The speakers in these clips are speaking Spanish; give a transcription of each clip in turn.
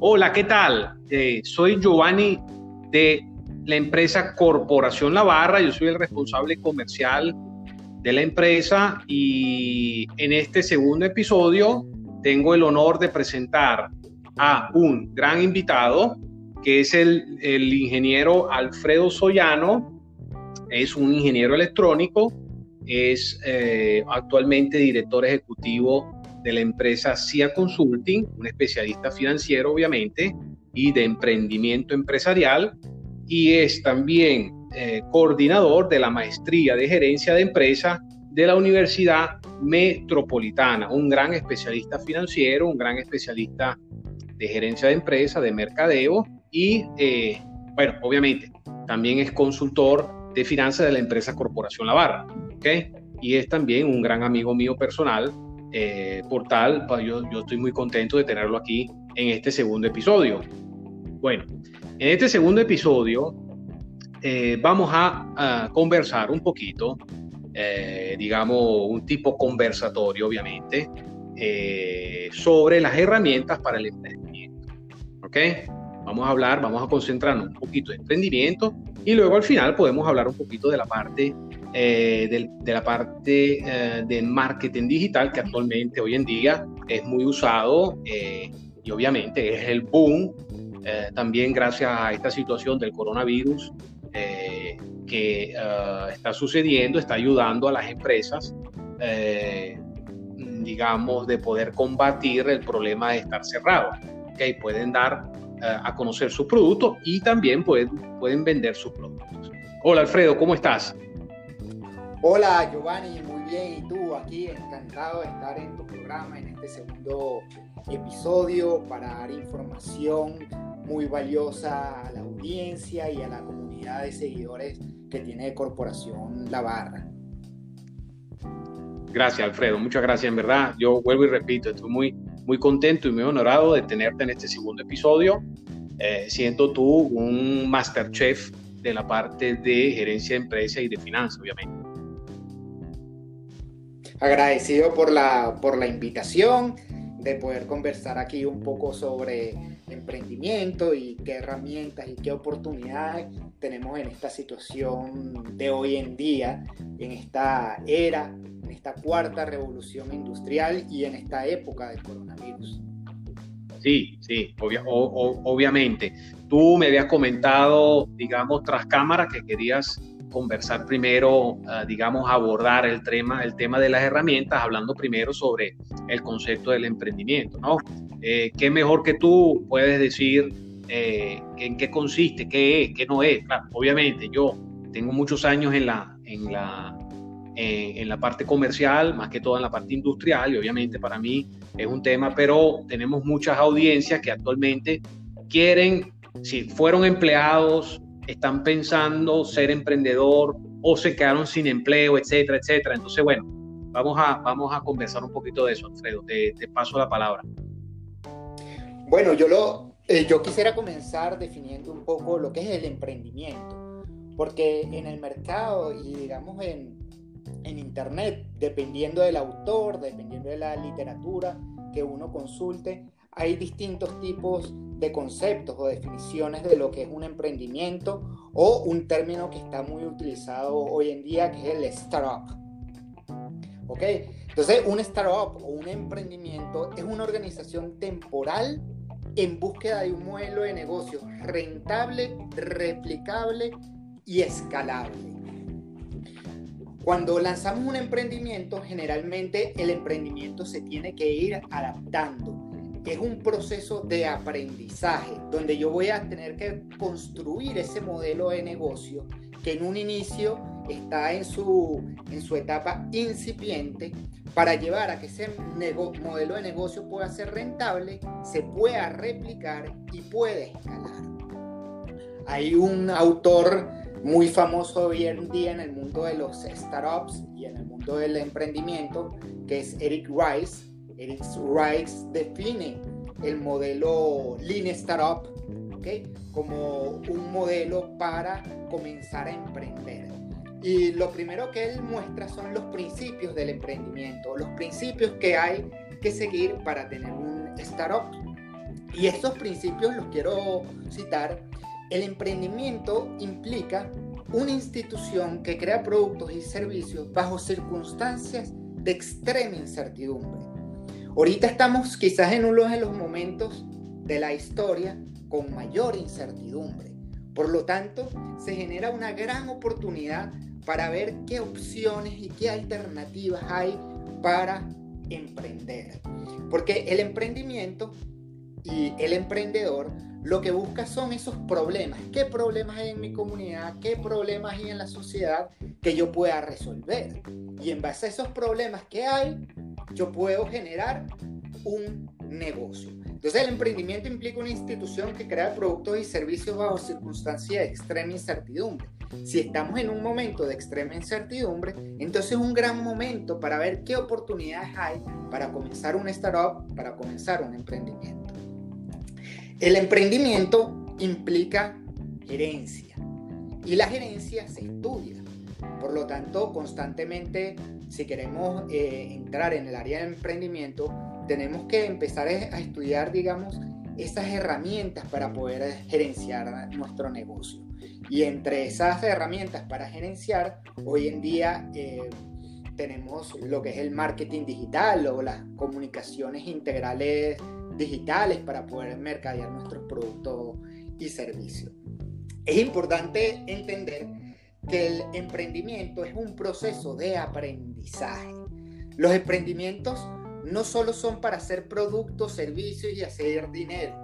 Hola, ¿qué tal? Eh, soy Giovanni de la empresa Corporación La Barra. Yo soy el responsable comercial de la empresa y en este segundo episodio tengo el honor de presentar a un gran invitado que es el, ingeniero Alfredo Soyano. Es un ingeniero electrónico, es eh, actualmente director ejecutivo de la empresa CIA Consulting, un especialista financiero obviamente, y de emprendimiento empresarial, y es también eh, coordinador de la maestría de gerencia de empresa de la Universidad Metropolitana, un gran especialista financiero, un gran especialista de gerencia de empresa, de mercadeo, y eh, bueno, obviamente también es consultor de finanzas de la empresa Corporación La Barra, ¿ok? Y es también un gran amigo mío personal eh, portal. Yo, yo estoy muy contento de tenerlo aquí en este segundo episodio. Bueno, en este segundo episodio eh, vamos a, conversar un poquito, eh, digamos, un tipo conversatorio, obviamente, sobre las herramientas para el emprendimiento. ¿Ok? Vamos a hablar, vamos a concentrarnos un poquito en emprendimiento y luego al final podemos hablar un poquito de la parte eh, de, la parte eh, de marketing digital que actualmente hoy en día es muy usado eh, y obviamente es el boom también gracias a esta situación del coronavirus que está sucediendo, está ayudando a las empresas, digamos, de poder combatir el problema de estar cerrado. que Pueden dar a conocer sus productos y también pueden, pueden vender sus productos. Hola Alfredo, ¿cómo estás? Hola Giovanni, muy bien. ¿Y tú? Aquí encantado de estar en tu programa en este segundo episodio para dar información muy valiosa a la audiencia y a la comunidad de seguidores que tiene Corporación La Barra. Gracias Alfredo, muchas gracias en verdad. Yo vuelvo y repito, estoy muy, muy contento y muy honorado de tenerte en este segundo episodio, eh, siendo tú un masterchef de la parte de gerencia de empresa y de finanzas, obviamente. Agradecido por la, por la invitación, de poder conversar aquí un poco sobre emprendimiento y qué herramientas y qué oportunidades tenemos en esta situación de hoy en día, en esta era, esta cuarta revolución industrial y en esta época del coronavirus. Sí, sí, obviamente. Tú me habías comentado, digamos, tras cámara que querías conversar primero, ah, digamos, abordar el tema, el tema de las herramientas, hablando primero sobre el concepto del emprendimiento, ¿no? Eh, ¿Qué mejor que tú puedes decir eh, en qué consiste, qué es, qué no es? obviamente, yo tengo muchos años en la, en la, eh, en la parte comercial, más que todo en la parte industrial, y obviamente para mí es un tema, pero tenemos muchas audiencias que actualmente quieren, si fueron empleados, están pensando ser emprendedor o se quedaron sin empleo, etcétera, etcétera. Entonces, bueno, vamos a, vamos a conversar un poquito de eso, Alfredo. Te, paso la palabra. Bueno, yo, lo, eh, yo quisiera comenzar definiendo un poco lo que es el emprendimiento, porque en el mercado y digamos en, en Internet, dependiendo del autor, dependiendo de la literatura que uno consulte, hay distintos tipos de conceptos o definiciones de lo que es un emprendimiento o un término que está muy utilizado hoy en día que es el startup. ¿Ok? Entonces, un startup o un emprendimiento es una organización temporal en búsqueda de un modelo de negocio rentable, replicable y escalable. Cuando lanzamos un emprendimiento, generalmente el emprendimiento se tiene que ir adaptando es un proceso de aprendizaje donde yo voy a tener que construir ese modelo de negocio que en un inicio está en su, en su etapa incipiente para llevar a que ese modelo de negocio pueda ser rentable, se pueda replicar y pueda escalar. Hay un autor muy famoso hoy en día en el mundo de los startups y en el mundo del emprendimiento, que es Eric Rice, Eric Rice define el modelo Lean Startup como un modelo para comenzar a emprender. Y lo primero que él muestra son los principios del emprendimiento, los principios que hay que seguir para tener un startup. Y estos principios los quiero citar. El emprendimiento implica una institución que crea productos y servicios bajo circunstancias de extrema incertidumbre. Ahorita estamos quizás en uno de los momentos de la historia con mayor incertidumbre. Por lo tanto, se genera una gran oportunidad para ver qué opciones y qué alternativas hay para emprender. Porque el emprendimiento y el emprendedor lo que busca son esos problemas. ¿Qué problemas hay en mi comunidad? ¿Qué problemas hay en la sociedad que yo pueda resolver? Y en base a esos problemas que hay, yo puedo generar un negocio. Entonces el emprendimiento implica una institución que crea productos y servicios bajo circunstancias de extrema incertidumbre. Si estamos en un momento de extrema incertidumbre, entonces es un gran momento para ver qué oportunidades hay para comenzar una startup, para comenzar un emprendimiento. El emprendimiento implica gerencia y la gerencia se estudia. Por lo tanto, constantemente, si queremos eh, entrar en el área de emprendimiento, tenemos que empezar a estudiar, digamos, esas herramientas para poder gerenciar nuestro negocio. Y entre esas herramientas para gerenciar, hoy en día eh, tenemos lo que es el marketing digital o las comunicaciones integrales digitales para poder mercadear nuestros productos y servicios. Es importante entender que el emprendimiento es un proceso de aprendizaje. Los emprendimientos no solo son para hacer productos, servicios y hacer dinero.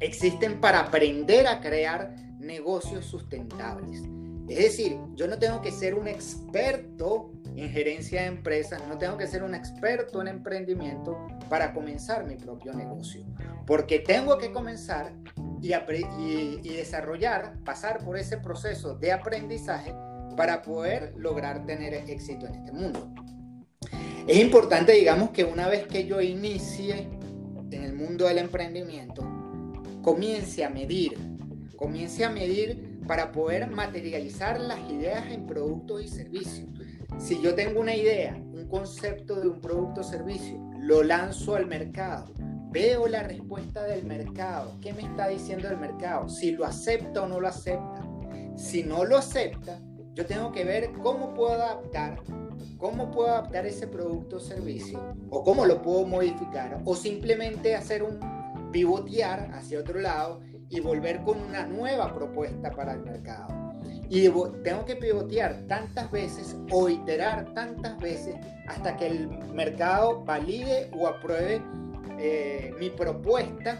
Existen para aprender a crear negocios sustentables. Es decir, yo no tengo que ser un experto en gerencia de empresas, no tengo que ser un experto en emprendimiento para comenzar mi propio negocio. Porque tengo que comenzar y, y, y desarrollar, pasar por ese proceso de aprendizaje para poder lograr tener éxito en este mundo. Es importante, digamos, que una vez que yo inicie en el mundo del emprendimiento, comience a medir, comience a medir para poder materializar las ideas en productos y servicios. Si yo tengo una idea, un concepto de un producto o servicio, lo lanzo al mercado, veo la respuesta del mercado, qué me está diciendo el mercado, si lo acepta o no lo acepta. Si no lo acepta, yo tengo que ver cómo puedo adaptar cómo puedo adaptar ese producto o servicio o cómo lo puedo modificar o simplemente hacer un pivotear hacia otro lado y volver con una nueva propuesta para el mercado. Y tengo que pivotear tantas veces o iterar tantas veces hasta que el mercado valide o apruebe eh, mi propuesta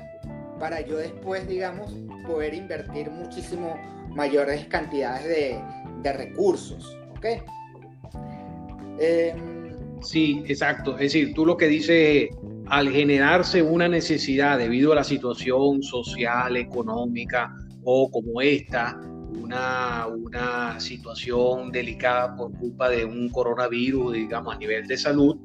para yo después, digamos, poder invertir muchísimo mayores cantidades de, recursos. ¿ok? Em, sí, exacto. Es decir, tú lo que dices, al generarse una necesidad debido a la situación social, económica o como esta, una, una situación delicada por culpa de un coronavirus, digamos, a nivel de salud,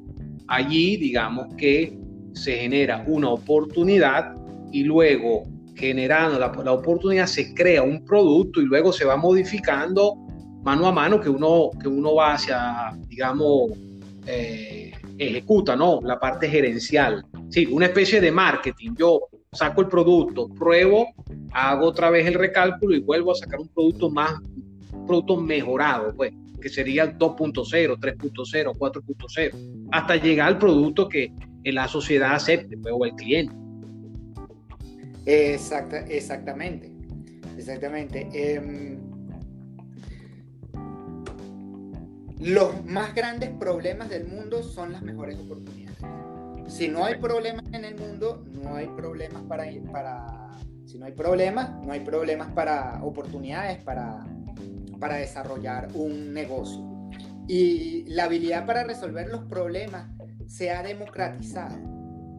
allí, digamos que se genera una oportunidad y luego generando la, la, oportunidad se crea un producto y luego se va modificando mano a mano que uno, que uno va hacia, digamos, eh, ejecuta, ¿no? La parte gerencial. Sí, una especie de marketing. Yo saco el producto, pruebo, hago otra vez el recálculo y vuelvo a sacar un producto más, un producto mejorado, pues, que sería el 2.0, 3.0, 4.0, hasta llegar al producto que la sociedad acepte, pues, o el cliente. Exacta, exactamente, exactamente. Em, los más grandes problemas del mundo son las mejores oportunidades. Si no hay problemas en el mundo, no hay problemas para, para si no hay problemas, no hay problemas para oportunidades para, para desarrollar un negocio. Y la habilidad para resolver los problemas se ha democratizado.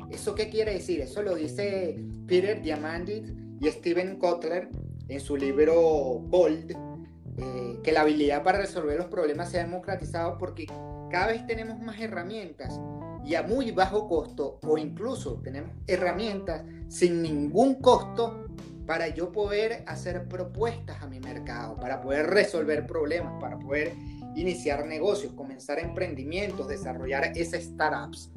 ¿Eso qué quiere decir? Eso lo dice Peter Diamandis y Steven Kotler en su libro Bold, eh, que la habilidad para resolver los problemas se ha democratizado porque cada vez tenemos más herramientas y a muy bajo costo o incluso tenemos herramientas sin ningún costo para yo poder hacer propuestas a mi mercado, para poder resolver problemas, para poder iniciar negocios, comenzar emprendimientos, desarrollar esas startups.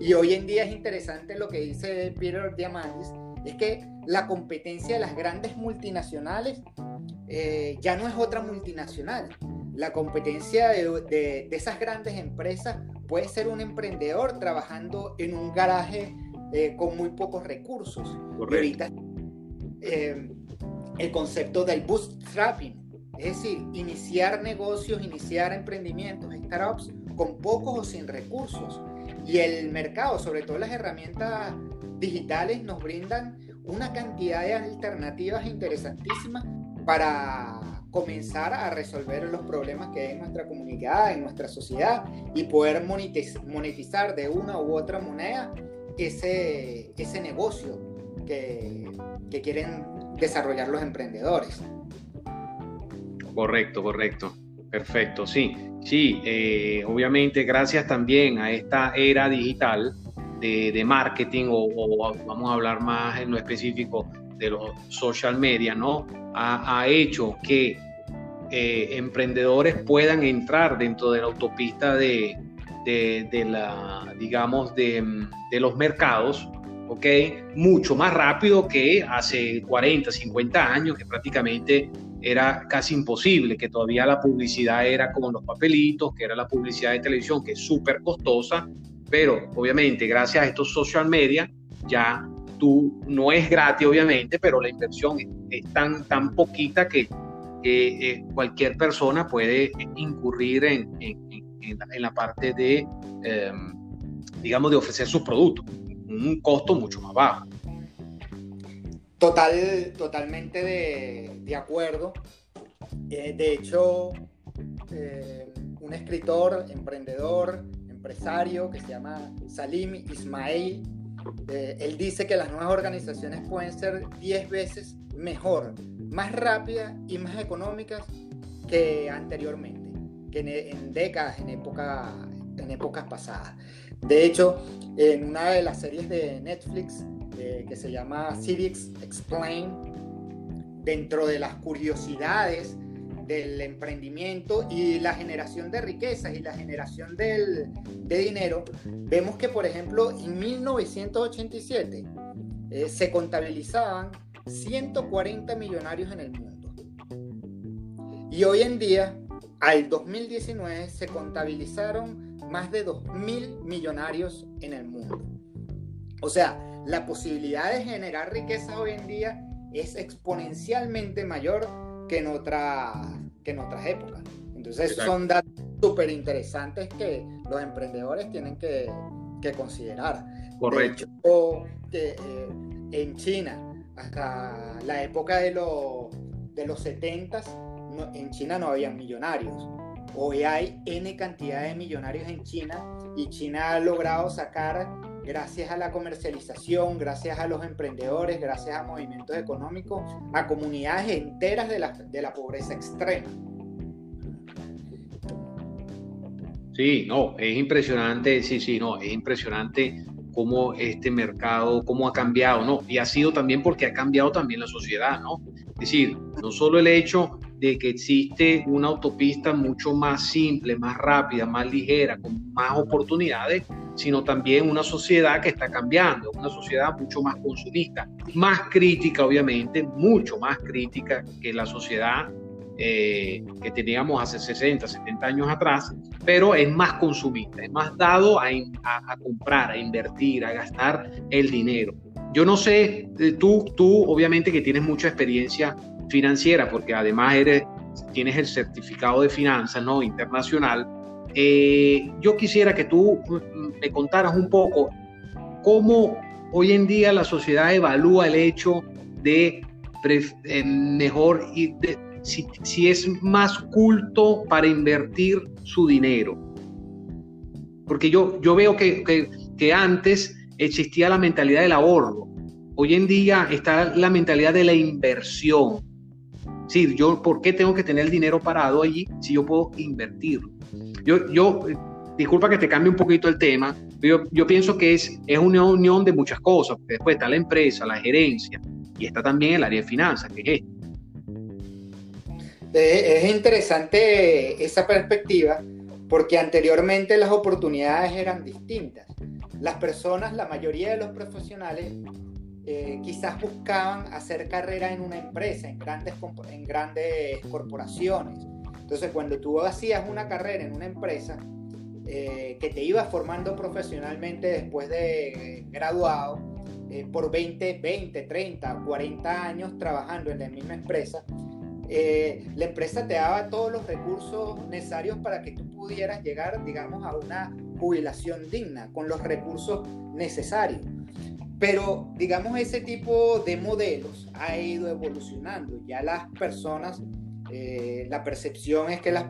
Y hoy en día es interesante lo que dice Peter Diamandis, es que la competencia de las grandes multinacionales eh, ya no es otra multinacional. La competencia de, esas grandes empresas puede ser un emprendedor trabajando en un garaje eh, con muy pocos recursos. ahorita eh, el concepto del bootstrapping, es decir, iniciar negocios, iniciar emprendimientos, startups con pocos o sin recursos. Y el mercado, sobre todo las herramientas digitales, nos brindan una cantidad de alternativas interesantísimas para comenzar a resolver los problemas que hay en nuestra comunidad, en nuestra sociedad y poder monetizar de una u otra moneda ese, ese negocio que, que quieren desarrollar los emprendedores. Correcto, correcto. Perfecto, sí. Sí, eh, obviamente gracias también a esta era digital de, marketing o, vamos a hablar más en lo específico de los social media, ¿no? Ha, hecho que eh, emprendedores puedan entrar dentro de la autopista de, digamos, de los mercados ¿ok? Mucho más rápido que hace 40, 50 años, que prácticamente era casi imposible, que todavía la publicidad era como los papelitos, que era la publicidad de televisión, que es súper costosa, pero obviamente gracias a estos social media ya no es gratis obviamente, pero la inversión es, tan, tan poquita que eh, cualquier persona puede incurrir en, en, la, parte de, em, digamos, de ofrecer sus productos un costo mucho más bajo. Total, totalmente de, acuerdo. Eh, de hecho, eh, un escritor, emprendedor, empresario que se llama Salim Ismail, eh, él dice que las nuevas organizaciones pueden ser 10 veces mejor, más rápidas y más económicas que anteriormente, que en, décadas, en, época, en épocas pasadas. De hecho, en una de las series de Netflix eh, que se llama Civics Explain, dentro de las curiosidades del emprendimiento y la generación de riquezas y la generación de dinero, vemos que, por ejemplo, en 1987 eh, se contabilizaban 140 millonarios en el mundo. Y hoy en día, al 2019, se contabilizaron más de 2.000 millonarios en el mundo. O sea, la posibilidad de generar riqueza hoy en día es exponencialmente mayor que en, otra, que en otras épocas. Entonces son datos súper interesantes que los emprendedores tienen que, considerar. Correcto. Eh, en China, hasta la época de, de los 70, en China no había millonarios Hoy hay N cantidad de millonarios en China y China ha logrado sacar, gracias a la comercialización, gracias a los emprendedores, gracias a movimientos económicos, a comunidades enteras de la, de la pobreza extrema. Sí, no, es impresionante, sí, sí, no, es impresionante cómo este mercado, cómo ha cambiado, ¿no? Y ha sido también porque ha cambiado también la sociedad, ¿no? Es decir, no solo el hecho de que existe una autopista mucho más simple, más rápida, más ligera, con más oportunidades, sino también una sociedad que está cambiando, una sociedad mucho más consumista, más crítica obviamente, mucho más crítica que la sociedad eh, que teníamos hace 60, 70 años atrás, pero es más consumista, es más dado a, a, comprar, a invertir, a gastar el dinero. Yo no sé, eh, tú, tú obviamente que tienes mucha experiencia financiera, porque además eres, tienes el certificado de finanzas ¿no? internacional, eh, yo quisiera que tú mm, me contaras un poco cómo hoy en día la sociedad evalúa el hecho de eh, mejor y si, si, es más culto para invertir su dinero. Porque yo, yo veo que, que antes existía la mentalidad del ahorro. Hoy en día está la mentalidad de la inversión. Sí, yo, ¿por qué tengo que tener el dinero parado allí si yo puedo invertirlo? Yo, yo disculpa que te cambie un poquito el tema, yo, yo pienso que es, es una unión de muchas cosas, porque después está la empresa, la gerencia, y está también el área de finanzas, que es esto. Es interesante esa perspectiva porque anteriormente las oportunidades eran distintas. Las personas, la mayoría de los profesionales, eh, quizás buscaban hacer carrera en una empresa, en grandes, en grandes corporaciones. Entonces, cuando tú hacías una carrera en una empresa eh, que te ibas formando profesionalmente después de graduado, eh, por 20, 20, 30, 40 años trabajando en la misma empresa, eh, la empresa te daba todos los recursos necesarios para que tú pudieras llegar, digamos, a una jubilación digna, con los recursos necesarios. Pero, digamos, ese tipo de modelos ha ido evolucionando. Ya las personas, eh, la percepción es que las,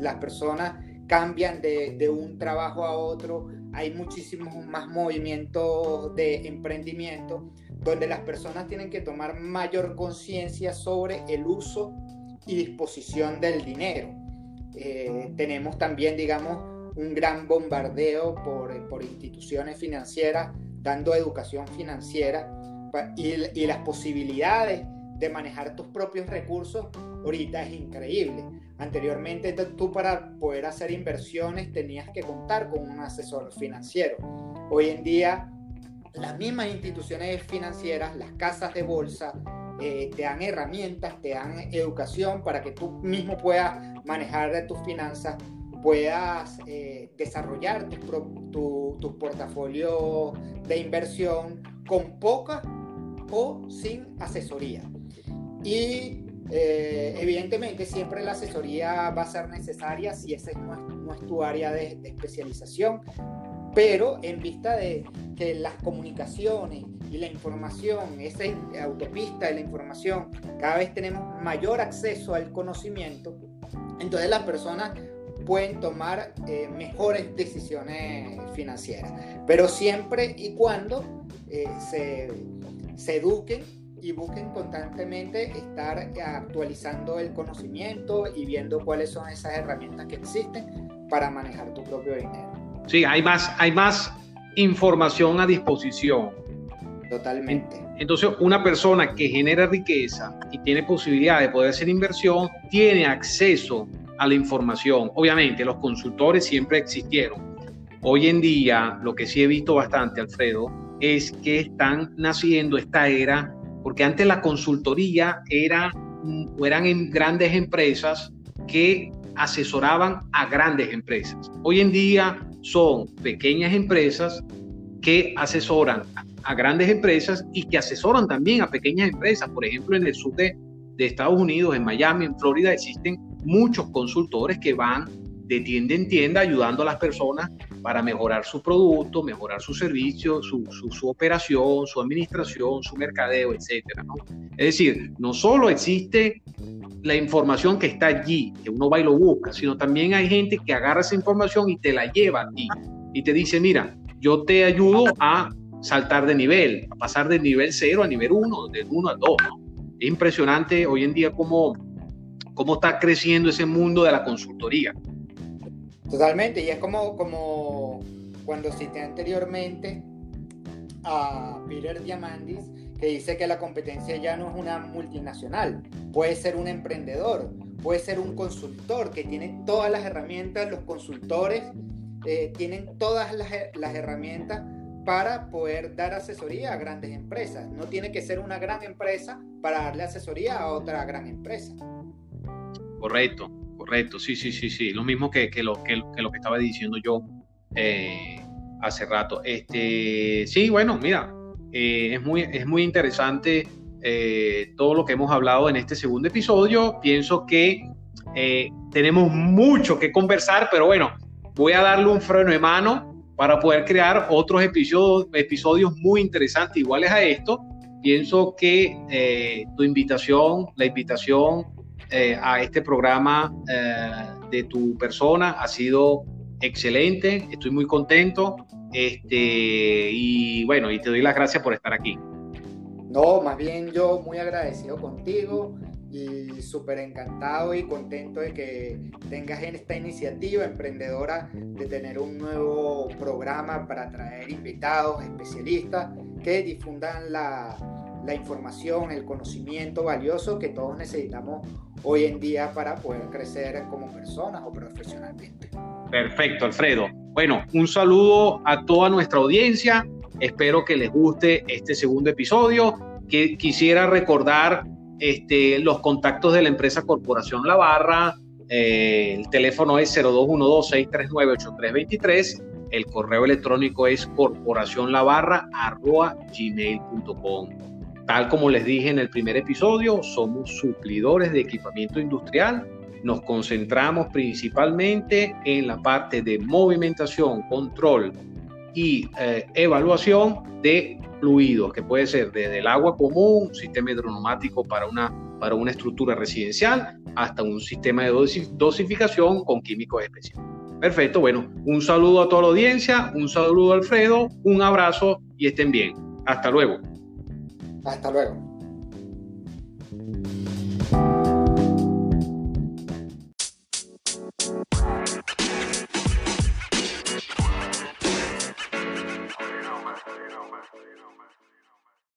las personas cambian de, de, un trabajo a otro, hay muchísimos más movimientos de emprendimiento donde las personas tienen que tomar mayor conciencia sobre el uso y disposición del dinero. Eh, tenemos también, digamos, un gran bombardeo por, por instituciones financieras dando educación financiera y, y las posibilidades de manejar tus propios recursos ahorita es increíble. Anteriormente tú para poder hacer inversiones tenías que contar con un asesor financiero. Hoy en día las mismas instituciones financieras, las casas de bolsa, eh, te dan herramientas, te dan educación para que tú mismo puedas manejar tus finanzas, puedas eh, desarrollar tu, tu, portafolio de inversión con poca o sin asesoría. Y eh, evidentemente siempre la asesoría va a ser necesaria si esa no es, tu área de especialización, pero en vista de que las comunicaciones y la información, esa autopista de la información, cada vez tenemos mayor acceso al conocimiento, entonces las personas pueden tomar eh, mejores decisiones financieras, pero siempre y cuando eh, se, se eduquen y busquen constantemente estar actualizando el conocimiento y viendo cuáles son esas herramientas que existen para manejar tu propio dinero. Sí, hay más, hay más información a disposición. Totalmente. Entonces, una persona que genera riqueza y tiene posibilidad de poder hacer inversión, tiene acceso a la información. Obviamente, los consultores siempre existieron. Hoy en día, lo que sí he visto bastante, Alfredo, es que están naciendo esta era, porque antes la consultoría era, eran en grandes empresas que asesoraban a grandes empresas. Hoy en día son pequeñas empresas que asesoran a grandes empresas y que asesoran también a pequeñas empresas. Por ejemplo, en el sur de, Estados Unidos, en Miami, en Florida, existen muchos consultores que van de tienda en tienda ayudando a las personas para mejorar su producto, mejorar su servicio, su, su, operación, su administración, su mercadeo, etc. Es decir, no solo existe la información que está allí, que uno va y lo busca, sino también hay gente que agarra esa información y te la lleva a ti y te dice, mira, yo te ayudo a saltar de nivel, a pasar del nivel 0 a nivel 1, del 1 al 2. Es impresionante hoy en día cómo, cómo está creciendo ese mundo de la consultoría. Totalmente, y es como, como cuando cité anteriormente a Peter Diamandis, que dice que la competencia ya no es una multinacional, puede ser un emprendedor, puede ser un consultor que tiene todas las herramientas, los consultores eh, tienen todas las, las herramientas para poder dar asesoría a grandes empresas. No tiene que ser una gran empresa para darle asesoría a otra gran empresa. Correcto, correcto, sí, sí, sí, sí, lo mismo que, lo, que, estaba diciendo yo eh, hace rato. Este, sí, bueno, mira, eh, es, muy, es muy interesante eh, todo lo que hemos hablado en este segundo episodio. Pienso que tenemos mucho que conversar, pero bueno, voy a darle un freno de mano para poder crear otros episodios, episodios muy interesantes iguales a esto. Pienso que tu invitación, la invitación a este programa de tu persona ha sido excelente. Estoy muy contento. Este, y bueno, y te doy las gracias por estar aquí. No, más bien yo muy agradecido contigo y súper encantado y contento de que tengas en esta iniciativa emprendedora de tener un nuevo programa para traer invitados, especialistas que difundan la, la información, el conocimiento valioso que todos necesitamos hoy en día para poder crecer como personas o profesionalmente. Perfecto, Alfredo. Bueno, un saludo a toda nuestra audiencia. Espero que les guste este segundo episodio. Que quisiera recordar este, los contactos de la empresa Corporación La Barra. Eh, el teléfono es 0212-639-8323. El correo electrónico es corporacionlabarra.gmail.com. Tal como les dije en el primer episodio, somos suplidores de equipamiento industrial. Nos concentramos principalmente en la parte de movimentación, control y eh, evaluación de fluidos, que puede ser desde el agua común, sistema hidroneumático para una, para una estructura residencial, hasta un sistema de dosificación con químicos especiales. Perfecto, bueno, un saludo a toda la audiencia, un saludo a Alfredo, un abrazo y estén bien. Hasta luego. Hasta luego.